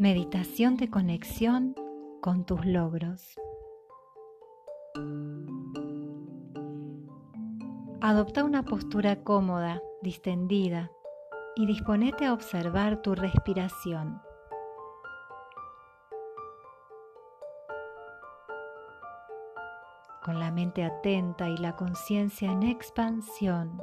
Meditación de conexión con tus logros. Adopta una postura cómoda, distendida y disponete a observar tu respiración. Con la mente atenta y la conciencia en expansión.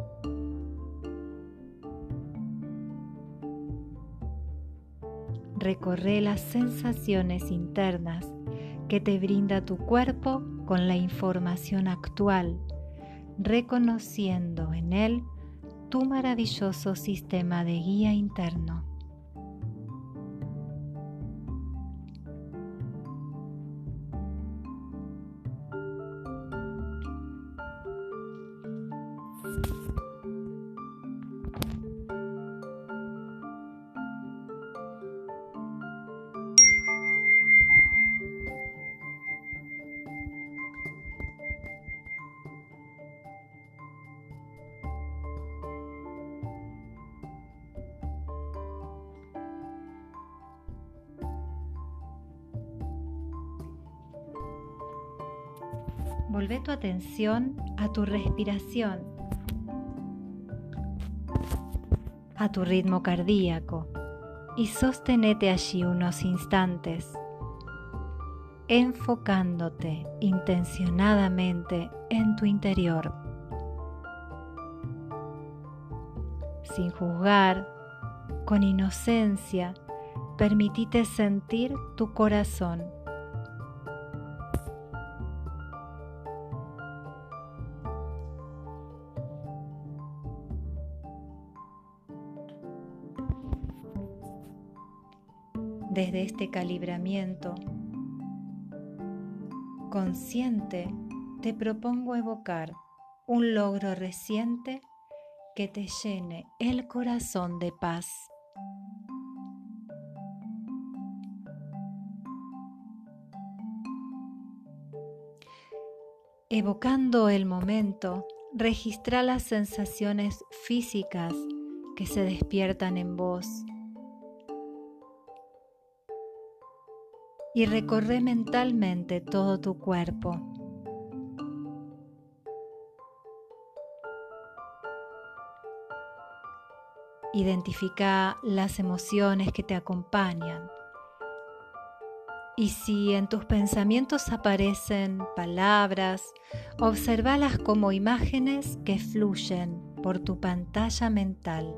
Recorre las sensaciones internas que te brinda tu cuerpo con la información actual, reconociendo en él tu maravilloso sistema de guía interno. Volvé tu atención a tu respiración, a tu ritmo cardíaco y sostenete allí unos instantes, enfocándote intencionadamente en tu interior. Sin juzgar, con inocencia, permitite sentir tu corazón Desde este calibramiento consciente te propongo evocar un logro reciente que te llene el corazón de paz. Evocando el momento, registra las sensaciones físicas que se despiertan en vos y recorre mentalmente todo tu cuerpo. Identifica las emociones que te acompañan. Y si en tus pensamientos aparecen palabras, observalas como imágenes que fluyen por tu pantalla mental.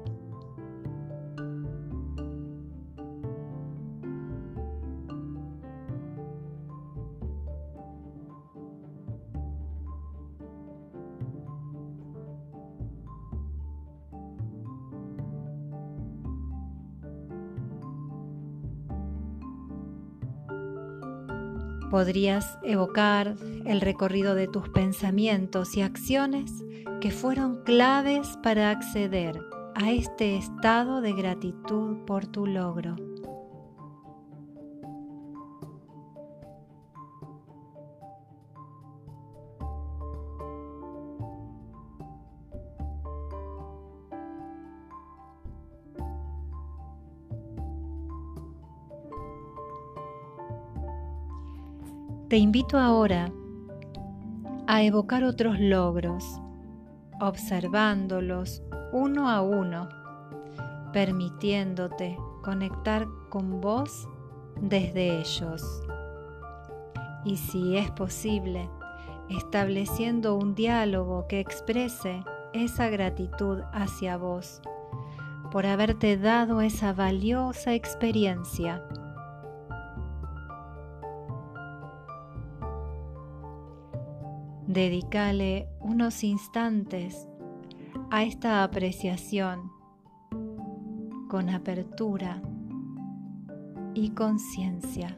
Podrías evocar el recorrido de tus pensamientos y acciones que fueron claves para acceder a este estado de gratitud por tu logro. Te invito ahora a evocar otros logros, observándolos uno a uno, permitiéndote conectar con vos desde ellos. Y si es posible, estableciendo un diálogo que exprese esa gratitud hacia vos por haberte dado esa valiosa experiencia Dedícale unos instantes a esta apreciación con apertura y conciencia.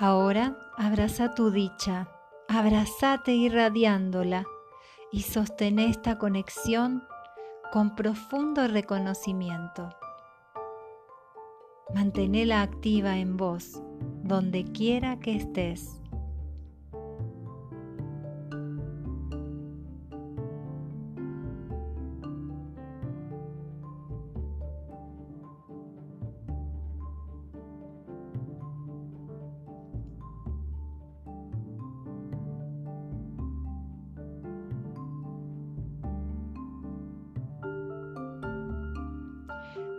Ahora abraza tu dicha, abrazate irradiándola y sostén esta conexión con profundo reconocimiento. Manténela activa en vos, donde quiera que estés.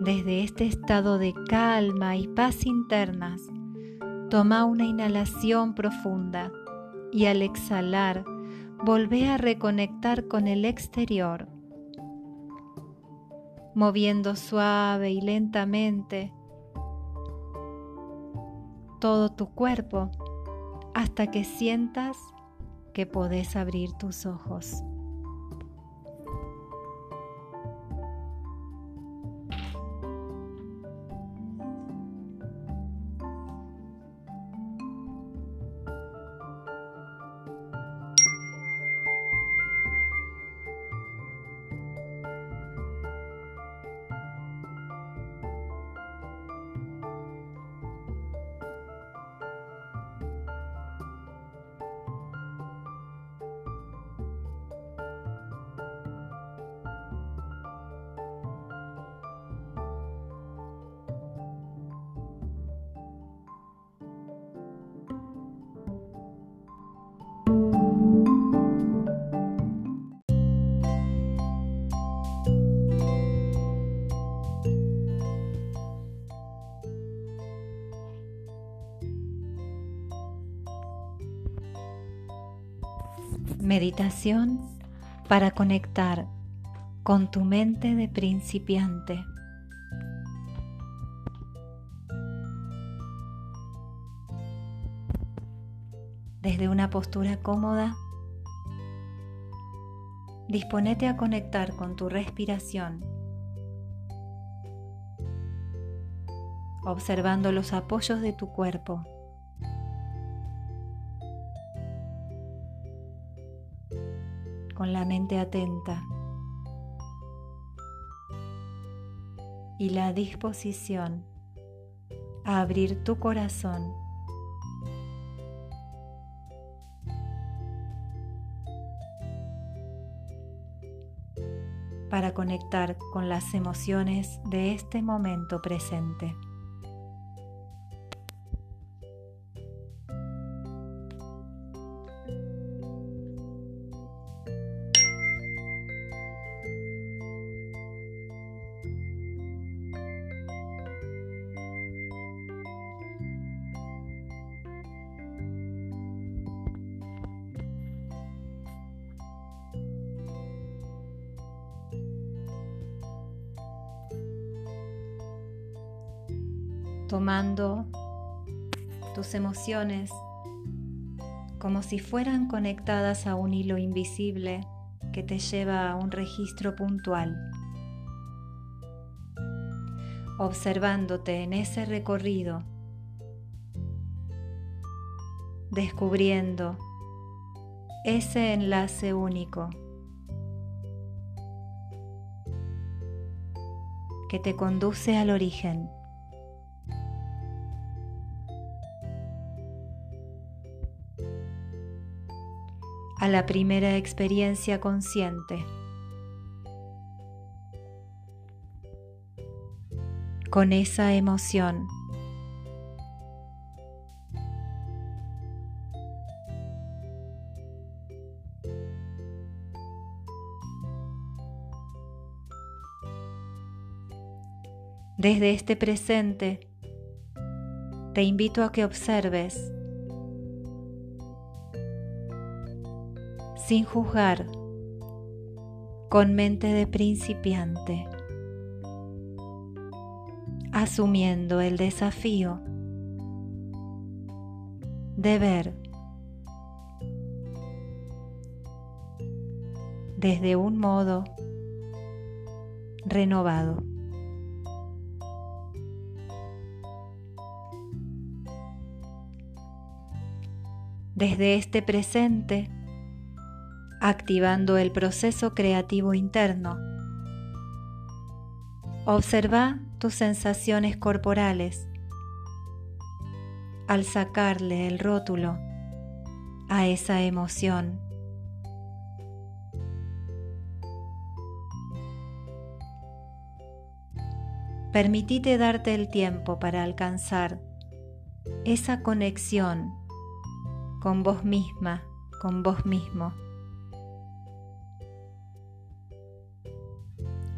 Desde este estado de calma y paz internas, toma una inhalación profunda y al exhalar, volvé a reconectar con el exterior, moviendo suave y lentamente todo tu cuerpo hasta que sientas que podés abrir tus ojos. Meditación para conectar con tu mente de principiante. Desde una postura cómoda, disponete a conectar con tu respiración, observando los apoyos de tu cuerpo. La mente atenta y la disposición a abrir tu corazón para conectar con las emociones de este momento presente. Tomando tus emociones como si fueran conectadas a un hilo invisible que te lleva a un registro puntual. Observándote en ese recorrido, descubriendo ese enlace único que te conduce al origen. A la primera experiencia consciente. Con esa emoción. Desde este presente, te invito a que observes sin juzgar, con mente de principiante, asumiendo el desafío de ver desde un modo renovado. Desde este presente, activando el proceso creativo interno, observa tus sensaciones corporales al sacarle el rótulo a esa emoción. Permitite darte el tiempo para alcanzar esa conexión con vos misma, con vos mismo.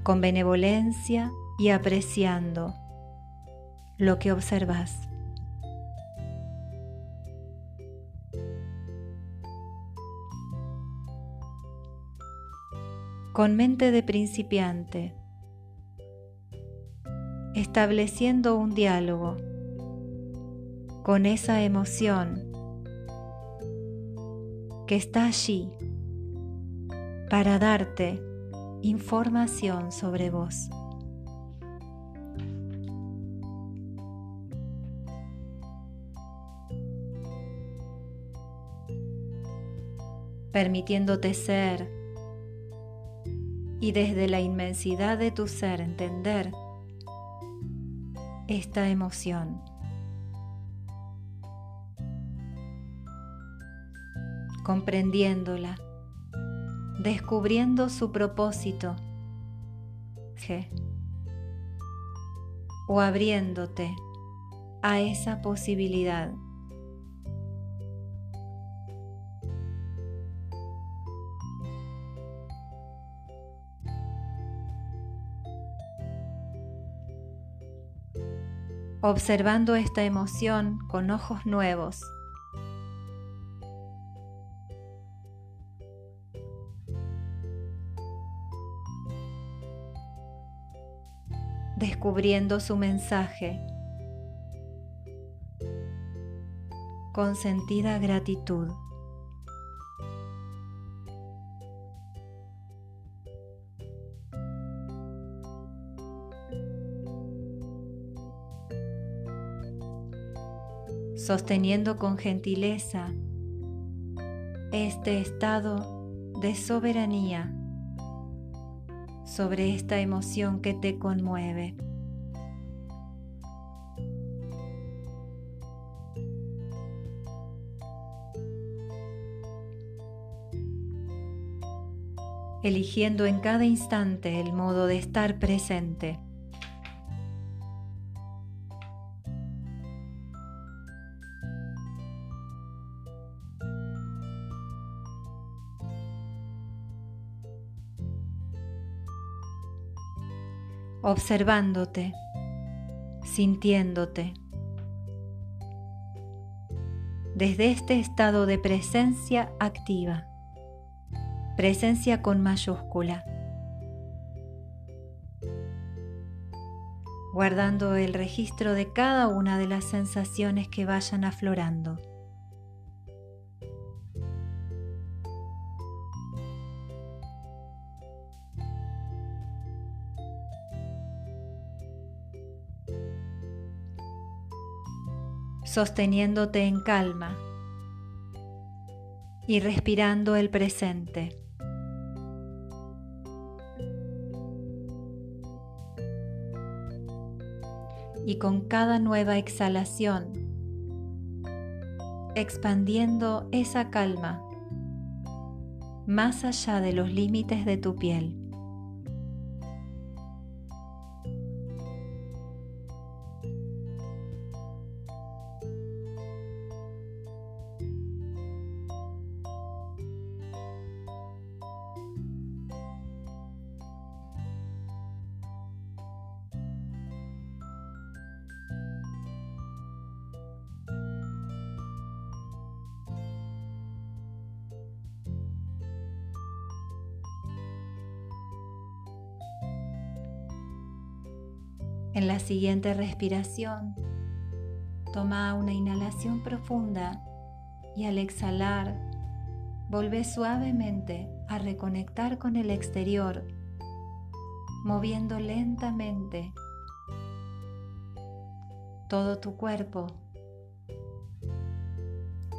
Con benevolencia y apreciando lo que observas. con mente de principiante, estableciendo un diálogo con esa emoción que está allí para darte información sobre vos. permitiéndote ser y desde la inmensidad de tu ser entender esta emoción. comprendiéndola, descubriendo su propósito, o abriéndote a esa posibilidad. observando esta emoción con ojos nuevos. Descubriendo su mensaje con sentida gratitud. sosteniendo con gentileza este estado de soberanía sobre esta emoción que te conmueve. Eligiendo en cada instante el modo de estar presente. observándote, sintiéndote. Desde este estado de presencia activa, presencia con mayúscula, guardando el registro de cada una de las sensaciones que vayan aflorando. sosteniéndote en calma y respirando el presente. Y con cada nueva exhalación, expandiendo esa calma más allá de los límites de tu piel. En la siguiente respiración, toma una inhalación profunda y al exhalar, vuelve suavemente a reconectar con el exterior, moviendo lentamente todo tu cuerpo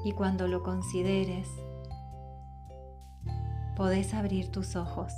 Y cuando lo consideres, podés abrir tus ojos.